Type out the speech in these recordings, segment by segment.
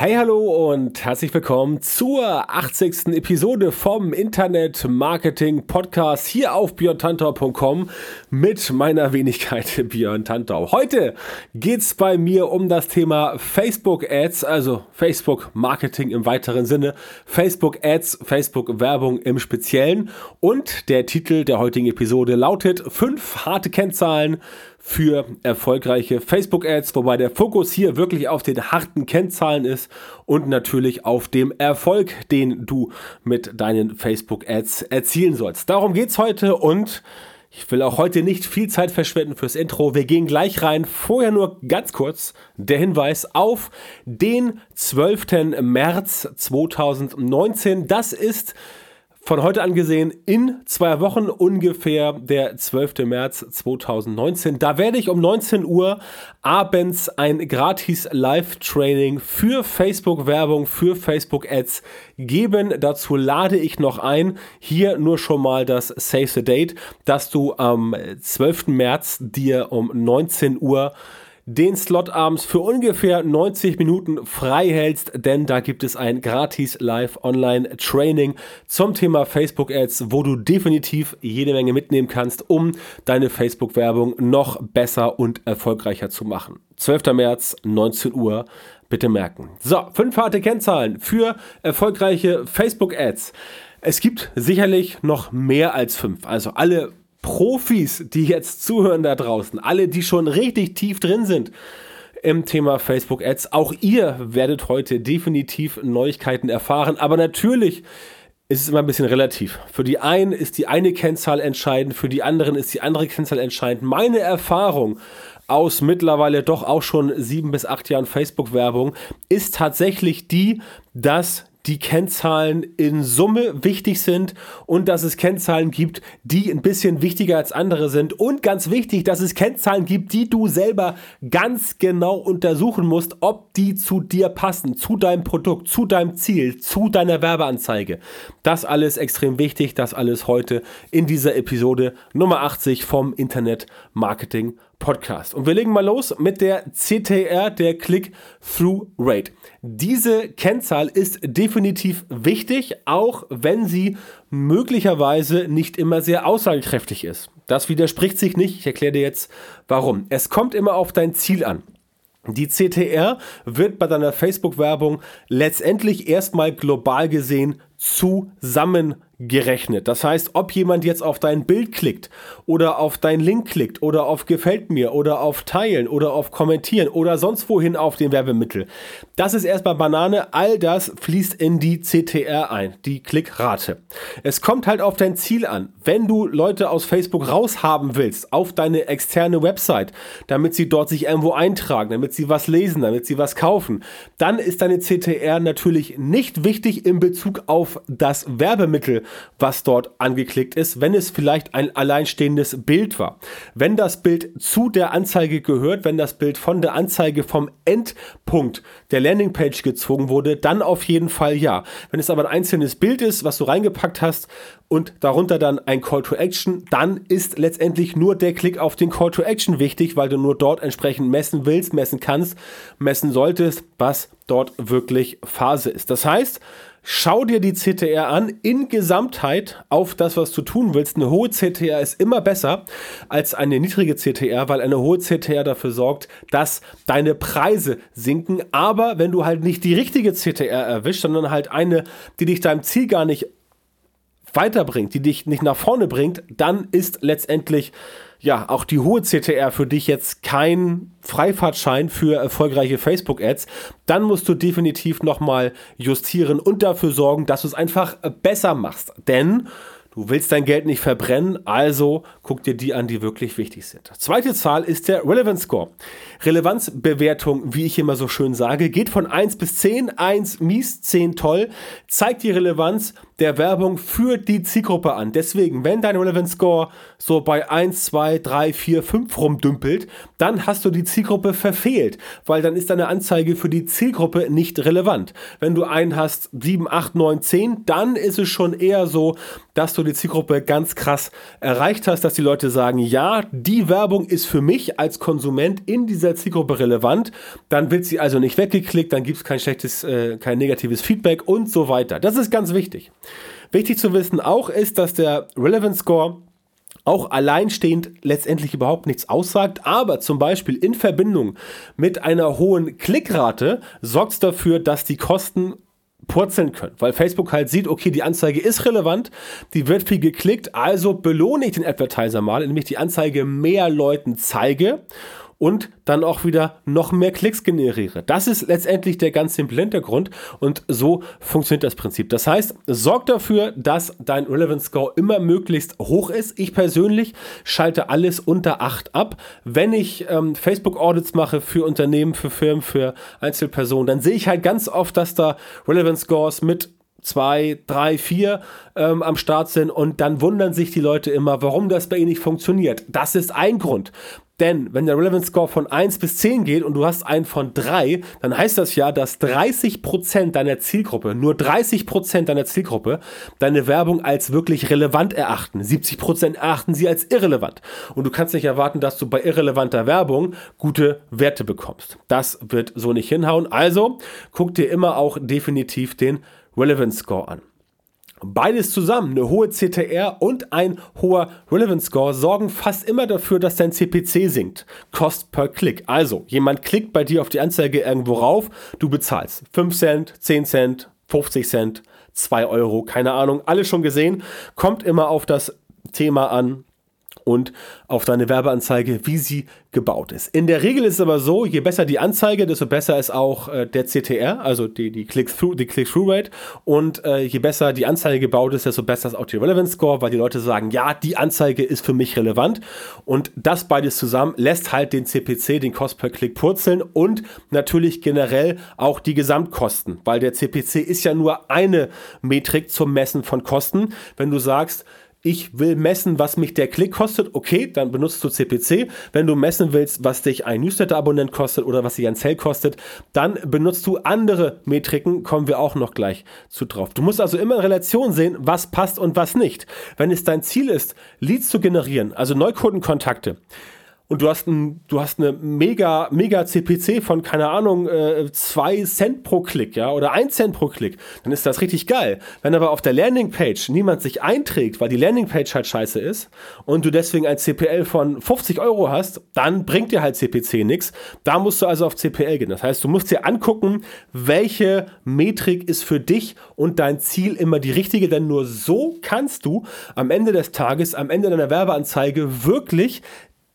Hey, hallo und herzlich willkommen zur 80. Episode vom Internet Marketing Podcast hier auf björntantau.com mit meiner Wenigkeit Björn Tantau. Heute geht's bei mir um das Thema Facebook Ads, also Facebook Marketing im weiteren Sinne, Facebook Ads, Facebook Werbung im Speziellen und der Titel der heutigen Episode lautet fünf harte Kennzahlen für erfolgreiche Facebook-Ads, wobei der Fokus hier wirklich auf den harten Kennzahlen ist und natürlich auf dem Erfolg, den du mit deinen Facebook-Ads erzielen sollst. Darum geht es heute und ich will auch heute nicht viel Zeit verschwenden fürs Intro. Wir gehen gleich rein. Vorher nur ganz kurz der Hinweis auf den 12. März 2019. Das ist von heute an gesehen in zwei Wochen ungefähr der 12. März 2019. Da werde ich um 19 Uhr abends ein gratis Live-Training für Facebook-Werbung, für Facebook-Ads geben. Dazu lade ich noch ein, hier nur schon mal das Save the Date, dass du am 12. März dir um 19 Uhr den Slot abends für ungefähr 90 Minuten frei hältst, denn da gibt es ein gratis Live-Online-Training zum Thema Facebook-Ads, wo du definitiv jede Menge mitnehmen kannst, um deine Facebook-Werbung noch besser und erfolgreicher zu machen. 12. März, 19 Uhr, bitte merken. So, fünf harte Kennzahlen für erfolgreiche Facebook-Ads. Es gibt sicherlich noch mehr als fünf. Also alle Profis, die jetzt zuhören da draußen, alle, die schon richtig tief drin sind im Thema Facebook Ads, auch ihr werdet heute definitiv Neuigkeiten erfahren. Aber natürlich ist es immer ein bisschen relativ. Für die einen ist die eine Kennzahl entscheidend, für die anderen ist die andere Kennzahl entscheidend. Meine Erfahrung aus mittlerweile doch auch schon sieben bis acht Jahren Facebook-Werbung ist tatsächlich die, dass die Kennzahlen in Summe wichtig sind und dass es Kennzahlen gibt, die ein bisschen wichtiger als andere sind. Und ganz wichtig, dass es Kennzahlen gibt, die du selber ganz genau untersuchen musst, ob die zu dir passen, zu deinem Produkt, zu deinem Ziel, zu deiner Werbeanzeige. Das alles extrem wichtig, das alles heute in dieser Episode Nummer 80 vom Internet Marketing Podcast. Und wir legen mal los mit der CTR, der Click-Through Rate. Diese Kennzahl ist definitiv wichtig, auch wenn sie möglicherweise nicht immer sehr aussagekräftig ist. Das widerspricht sich nicht. Ich erkläre dir jetzt warum. Es kommt immer auf dein Ziel an. Die CTR wird bei deiner Facebook-Werbung letztendlich erstmal global gesehen zusammen gerechnet. Das heißt, ob jemand jetzt auf dein Bild klickt oder auf deinen Link klickt oder auf gefällt mir oder auf teilen oder auf kommentieren oder sonst wohin auf den Werbemittel. Das ist erstmal Banane. All das fließt in die CTR ein, die Klickrate. Es kommt halt auf dein Ziel an. Wenn du Leute aus Facebook raushaben willst auf deine externe Website, damit sie dort sich irgendwo eintragen, damit sie was lesen, damit sie was kaufen, dann ist deine CTR natürlich nicht wichtig in Bezug auf das Werbemittel, was dort angeklickt ist, wenn es vielleicht ein alleinstehendes Bild war. Wenn das Bild zu der Anzeige gehört, wenn das Bild von der Anzeige vom Endpunkt der Landingpage gezogen wurde, dann auf jeden Fall ja. Wenn es aber ein einzelnes Bild ist, was du reingepackt hast und darunter dann ein Call to Action, dann ist letztendlich nur der Klick auf den Call to Action wichtig, weil du nur dort entsprechend messen willst, messen kannst, messen solltest, was dort wirklich Phase ist. Das heißt, Schau dir die CTR an in Gesamtheit auf das, was du tun willst. Eine hohe CTR ist immer besser als eine niedrige CTR, weil eine hohe CTR dafür sorgt, dass deine Preise sinken. Aber wenn du halt nicht die richtige CTR erwischst, sondern halt eine, die dich deinem Ziel gar nicht weiterbringt, die dich nicht nach vorne bringt, dann ist letztendlich ja, auch die hohe CTR für dich jetzt kein Freifahrtschein für erfolgreiche Facebook-Ads, dann musst du definitiv nochmal justieren und dafür sorgen, dass du es einfach besser machst. Denn Du willst dein Geld nicht verbrennen, also guck dir die an, die wirklich wichtig sind. Zweite Zahl ist der Relevance Score. Relevanzbewertung, wie ich immer so schön sage, geht von 1 bis 10, 1 mies, 10 toll, zeigt die Relevanz der Werbung für die Zielgruppe an. Deswegen, wenn dein Relevance Score so bei 1, 2, 3, 4, 5 rumdümpelt, dann hast du die Zielgruppe verfehlt, weil dann ist deine Anzeige für die Zielgruppe nicht relevant. Wenn du einen hast 7, 8, 9, 10, dann ist es schon eher so, dass du die Zielgruppe ganz krass erreicht hast, dass die Leute sagen, ja, die Werbung ist für mich als Konsument in dieser Zielgruppe relevant, dann wird sie also nicht weggeklickt, dann gibt es kein schlechtes, äh, kein negatives Feedback und so weiter. Das ist ganz wichtig. Wichtig zu wissen auch ist, dass der Relevance Score auch alleinstehend letztendlich überhaupt nichts aussagt, aber zum Beispiel in Verbindung mit einer hohen Klickrate sorgt es dafür, dass die Kosten purzeln können, weil Facebook halt sieht, okay, die Anzeige ist relevant, die wird viel geklickt, also belohne ich den Advertiser mal, indem ich die Anzeige mehr Leuten zeige und dann auch wieder noch mehr Klicks generiere. Das ist letztendlich der ganz simple Hintergrund und so funktioniert das Prinzip. Das heißt, sorg dafür, dass dein Relevance Score immer möglichst hoch ist. Ich persönlich schalte alles unter 8 ab. Wenn ich ähm, Facebook Audits mache für Unternehmen, für Firmen, für Einzelpersonen, dann sehe ich halt ganz oft, dass da Relevance Scores mit zwei, drei, vier ähm, am Start sind und dann wundern sich die Leute immer, warum das bei ihnen nicht funktioniert. Das ist ein Grund. Denn wenn der Relevance Score von 1 bis 10 geht und du hast einen von 3, dann heißt das ja, dass 30% deiner Zielgruppe, nur 30% deiner Zielgruppe, deine Werbung als wirklich relevant erachten. 70% erachten sie als irrelevant. Und du kannst nicht erwarten, dass du bei irrelevanter Werbung gute Werte bekommst. Das wird so nicht hinhauen. Also guck dir immer auch definitiv den Relevance Score an. Beides zusammen, eine hohe CTR und ein hoher Relevance Score, sorgen fast immer dafür, dass dein CPC sinkt. Cost per Klick. Also, jemand klickt bei dir auf die Anzeige irgendwo rauf, du bezahlst 5 Cent, 10 Cent, 50 Cent, 2 Euro, keine Ahnung, alles schon gesehen. Kommt immer auf das Thema an, und auf deine Werbeanzeige, wie sie gebaut ist. In der Regel ist es aber so, je besser die Anzeige, desto besser ist auch äh, der CTR, also die, die Click-Through die Click. Und äh, je besser die Anzeige gebaut ist, desto besser ist auch die Relevance Score, weil die Leute sagen, ja, die Anzeige ist für mich relevant. Und das beides zusammen lässt halt den CPC, den Cost per Klick purzeln und natürlich generell auch die Gesamtkosten, weil der CPC ist ja nur eine Metrik zum Messen von Kosten. Wenn du sagst, ich will messen, was mich der Klick kostet, okay, dann benutzt du CPC. Wenn du messen willst, was dich ein Newsletter-Abonnent kostet oder was sich ein Sale kostet, dann benutzt du andere Metriken, kommen wir auch noch gleich zu drauf. Du musst also immer in Relation sehen, was passt und was nicht. Wenn es dein Ziel ist, Leads zu generieren, also Neukundenkontakte, und du hast, ein, du hast eine mega, mega CPC von, keine Ahnung, äh, zwei Cent pro Klick, ja, oder ein Cent pro Klick, dann ist das richtig geil. Wenn aber auf der Landingpage niemand sich einträgt, weil die Landingpage halt scheiße ist und du deswegen ein CPL von 50 Euro hast, dann bringt dir halt CPC nichts. Da musst du also auf CPL gehen. Das heißt, du musst dir angucken, welche Metrik ist für dich und dein Ziel immer die richtige, denn nur so kannst du am Ende des Tages, am Ende deiner Werbeanzeige wirklich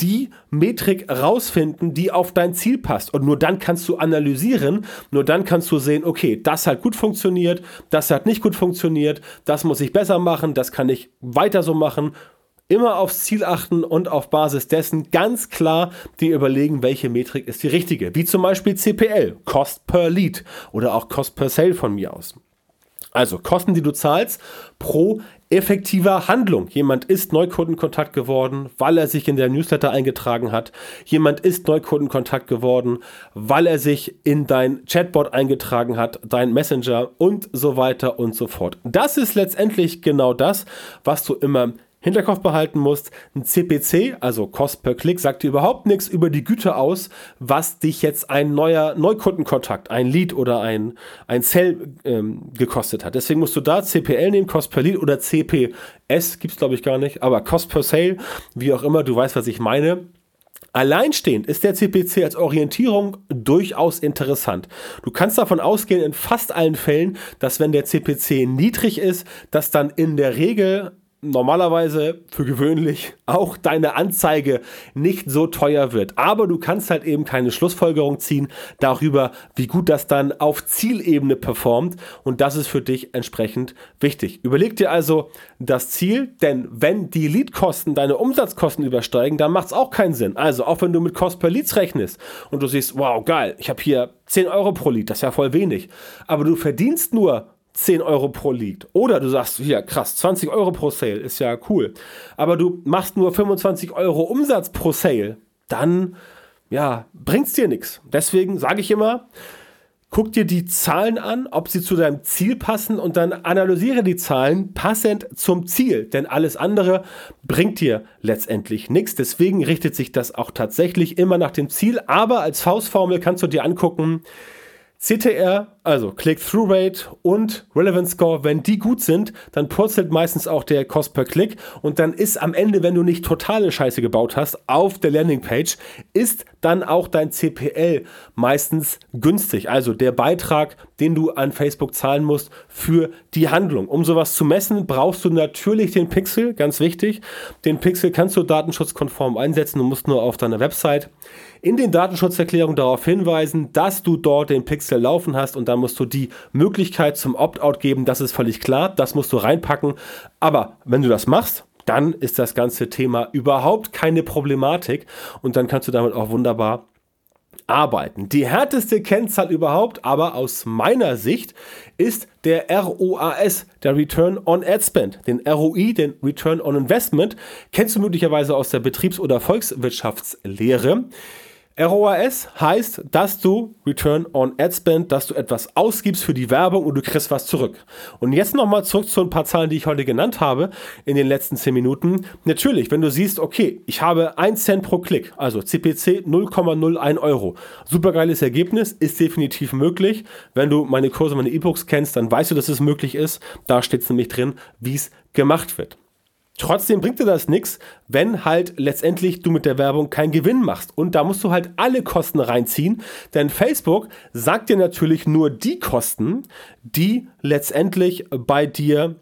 die Metrik rausfinden, die auf dein Ziel passt. Und nur dann kannst du analysieren, nur dann kannst du sehen, okay, das hat gut funktioniert, das hat nicht gut funktioniert, das muss ich besser machen, das kann ich weiter so machen. Immer aufs Ziel achten und auf Basis dessen ganz klar dir überlegen, welche Metrik ist die richtige. Wie zum Beispiel CPL, Cost per Lead oder auch Cost per Sale von mir aus. Also Kosten, die du zahlst pro effektiver Handlung. Jemand ist Neukundenkontakt geworden, weil er sich in der Newsletter eingetragen hat. Jemand ist Neukundenkontakt geworden, weil er sich in dein Chatbot eingetragen hat, dein Messenger und so weiter und so fort. Das ist letztendlich genau das, was du immer Hinterkopf behalten musst, ein CPC, also Cost per Klick, sagt dir überhaupt nichts über die Güte aus, was dich jetzt ein neuer Neukundenkontakt, ein Lead oder ein, ein Sell ähm, gekostet hat. Deswegen musst du da CPL nehmen, Cost per Lead oder CPS, gibt es glaube ich gar nicht, aber Cost per Sale, wie auch immer, du weißt, was ich meine. Alleinstehend ist der CPC als Orientierung durchaus interessant. Du kannst davon ausgehen, in fast allen Fällen, dass wenn der CPC niedrig ist, dass dann in der Regel normalerweise für gewöhnlich auch deine Anzeige nicht so teuer wird. Aber du kannst halt eben keine Schlussfolgerung ziehen darüber, wie gut das dann auf Zielebene performt. Und das ist für dich entsprechend wichtig. Überleg dir also das Ziel, denn wenn die Leadkosten deine Umsatzkosten übersteigen, dann macht es auch keinen Sinn. Also auch wenn du mit Cost per Leads rechnest und du siehst, wow, geil, ich habe hier 10 Euro pro Lead, das ist ja voll wenig. Aber du verdienst nur 10 Euro pro Lead. Oder du sagst, hier, krass, 20 Euro pro Sale ist ja cool. Aber du machst nur 25 Euro Umsatz pro Sale. Dann, ja, bringt's dir nichts. Deswegen sage ich immer, guck dir die Zahlen an, ob sie zu deinem Ziel passen und dann analysiere die Zahlen passend zum Ziel. Denn alles andere bringt dir letztendlich nichts. Deswegen richtet sich das auch tatsächlich immer nach dem Ziel. Aber als Faustformel kannst du dir angucken, CTR, also Click-Through-Rate und Relevance Score, wenn die gut sind, dann purzelt meistens auch der Cost per Klick und dann ist am Ende, wenn du nicht totale Scheiße gebaut hast, auf der Landingpage, ist dann auch dein CPL meistens günstig. Also der Beitrag, den du an Facebook zahlen musst für die Handlung. Um sowas zu messen, brauchst du natürlich den Pixel, ganz wichtig. Den Pixel kannst du datenschutzkonform einsetzen, du musst nur auf deiner Website in den Datenschutzerklärungen darauf hinweisen, dass du dort den Pixel laufen hast und dann musst du die Möglichkeit zum Opt-out geben. Das ist völlig klar, das musst du reinpacken. Aber wenn du das machst, dann ist das ganze Thema überhaupt keine Problematik und dann kannst du damit auch wunderbar arbeiten. Die härteste Kennzahl überhaupt, aber aus meiner Sicht, ist der ROAS, der Return on Ad Spend. Den ROI, den Return on Investment, kennst du möglicherweise aus der Betriebs- oder Volkswirtschaftslehre. ROAS heißt, dass du Return on Ad Spend, dass du etwas ausgibst für die Werbung und du kriegst was zurück. Und jetzt nochmal zurück zu ein paar Zahlen, die ich heute genannt habe in den letzten 10 Minuten. Natürlich, wenn du siehst, okay, ich habe 1 Cent pro Klick, also CPC 0,01 Euro. Supergeiles Ergebnis, ist definitiv möglich. Wenn du meine Kurse, meine E-Books kennst, dann weißt du, dass es möglich ist. Da steht es nämlich drin, wie es gemacht wird. Trotzdem bringt dir das nichts, wenn halt letztendlich du mit der Werbung keinen Gewinn machst. Und da musst du halt alle Kosten reinziehen, denn Facebook sagt dir natürlich nur die Kosten, die letztendlich bei dir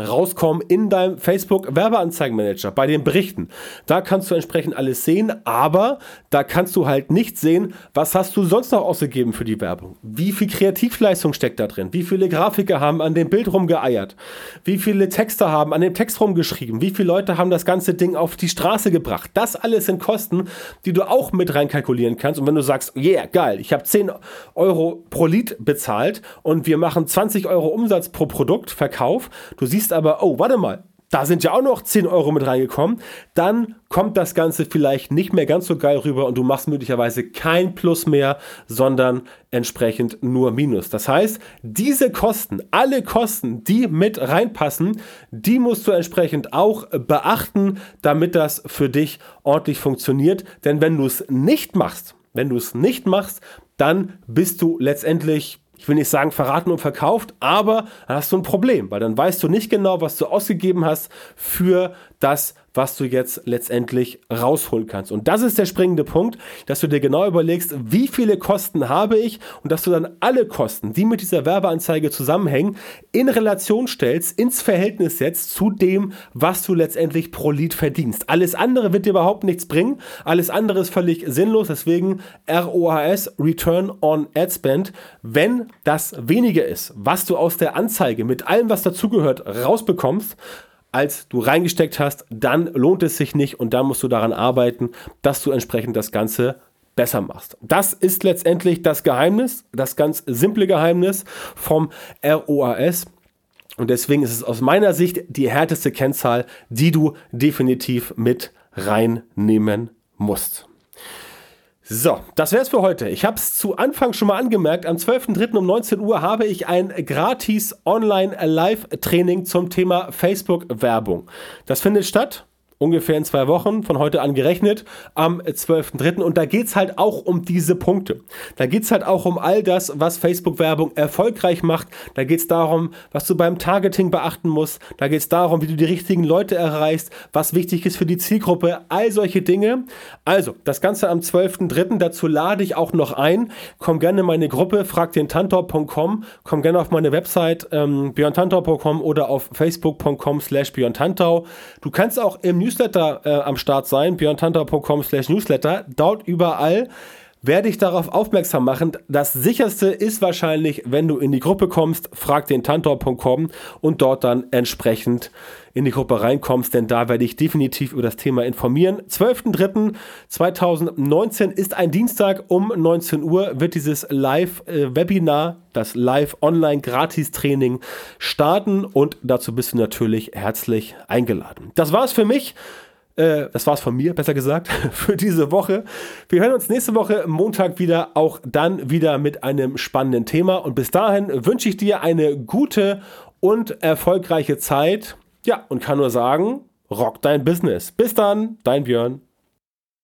rauskommen in deinem Facebook Werbeanzeigenmanager bei den Berichten. Da kannst du entsprechend alles sehen, aber da kannst du halt nicht sehen, was hast du sonst noch ausgegeben für die Werbung? Wie viel Kreativleistung steckt da drin? Wie viele Grafiker haben an dem Bild rumgeeiert? Wie viele Texte haben an dem Text rumgeschrieben? Wie viele Leute haben das ganze Ding auf die Straße gebracht? Das alles sind Kosten, die du auch mit reinkalkulieren kannst. Und wenn du sagst, yeah, geil, ich habe 10 Euro pro Lied bezahlt und wir machen 20 Euro Umsatz pro Produktverkauf, du siehst siehst aber, oh, warte mal, da sind ja auch noch 10 Euro mit reingekommen, dann kommt das Ganze vielleicht nicht mehr ganz so geil rüber und du machst möglicherweise kein Plus mehr, sondern entsprechend nur Minus. Das heißt, diese Kosten, alle Kosten, die mit reinpassen, die musst du entsprechend auch beachten, damit das für dich ordentlich funktioniert. Denn wenn du es nicht machst, wenn du es nicht machst, dann bist du letztendlich ich will nicht sagen verraten und verkauft, aber dann hast du ein Problem, weil dann weißt du nicht genau, was du ausgegeben hast für das, was du jetzt letztendlich rausholen kannst. Und das ist der springende Punkt, dass du dir genau überlegst, wie viele Kosten habe ich und dass du dann alle Kosten, die mit dieser Werbeanzeige zusammenhängen, in Relation stellst, ins Verhältnis setzt zu dem, was du letztendlich pro Lied verdienst. Alles andere wird dir überhaupt nichts bringen. Alles andere ist völlig sinnlos. Deswegen ROAS, Return on Ad Spend. Wenn das weniger ist, was du aus der Anzeige mit allem, was dazugehört, rausbekommst, als du reingesteckt hast, dann lohnt es sich nicht und dann musst du daran arbeiten, dass du entsprechend das Ganze besser machst. Das ist letztendlich das Geheimnis, das ganz simple Geheimnis vom ROAS. Und deswegen ist es aus meiner Sicht die härteste Kennzahl, die du definitiv mit reinnehmen musst. So, das wäre es für heute. Ich habe es zu Anfang schon mal angemerkt. Am 12.03. um 19 Uhr habe ich ein gratis Online-Live-Training zum Thema Facebook-Werbung. Das findet statt ungefähr in zwei Wochen, von heute an gerechnet, am 12.03. Und da geht es halt auch um diese Punkte. Da geht es halt auch um all das, was Facebook-Werbung erfolgreich macht. Da geht es darum, was du beim Targeting beachten musst. Da geht es darum, wie du die richtigen Leute erreichst, was wichtig ist für die Zielgruppe, all solche Dinge. Also, das Ganze am 12.03. Dazu lade ich auch noch ein. Komm gerne in meine Gruppe, frag den Tantor.com, komm gerne auf meine Website ähm, björntantau.com oder auf facebook.com slash björntantau. Du kannst auch im Newsletter äh, am Start sein, björntantau.com slash newsletter. Dort überall werde ich darauf aufmerksam machen. Das sicherste ist wahrscheinlich, wenn du in die Gruppe kommst, frag den Tantor.com und dort dann entsprechend in die Gruppe reinkommst, denn da werde ich definitiv über das Thema informieren. 12.03.2019 ist ein Dienstag um 19 Uhr wird dieses Live-Webinar, das Live-Online-Gratis-Training starten und dazu bist du natürlich herzlich eingeladen. Das war's für mich. Äh, das war's von mir, besser gesagt, für diese Woche. Wir hören uns nächste Woche Montag wieder, auch dann wieder mit einem spannenden Thema. Und bis dahin wünsche ich dir eine gute und erfolgreiche Zeit. Ja, und kann nur sagen, rock dein Business. Bis dann, dein Björn.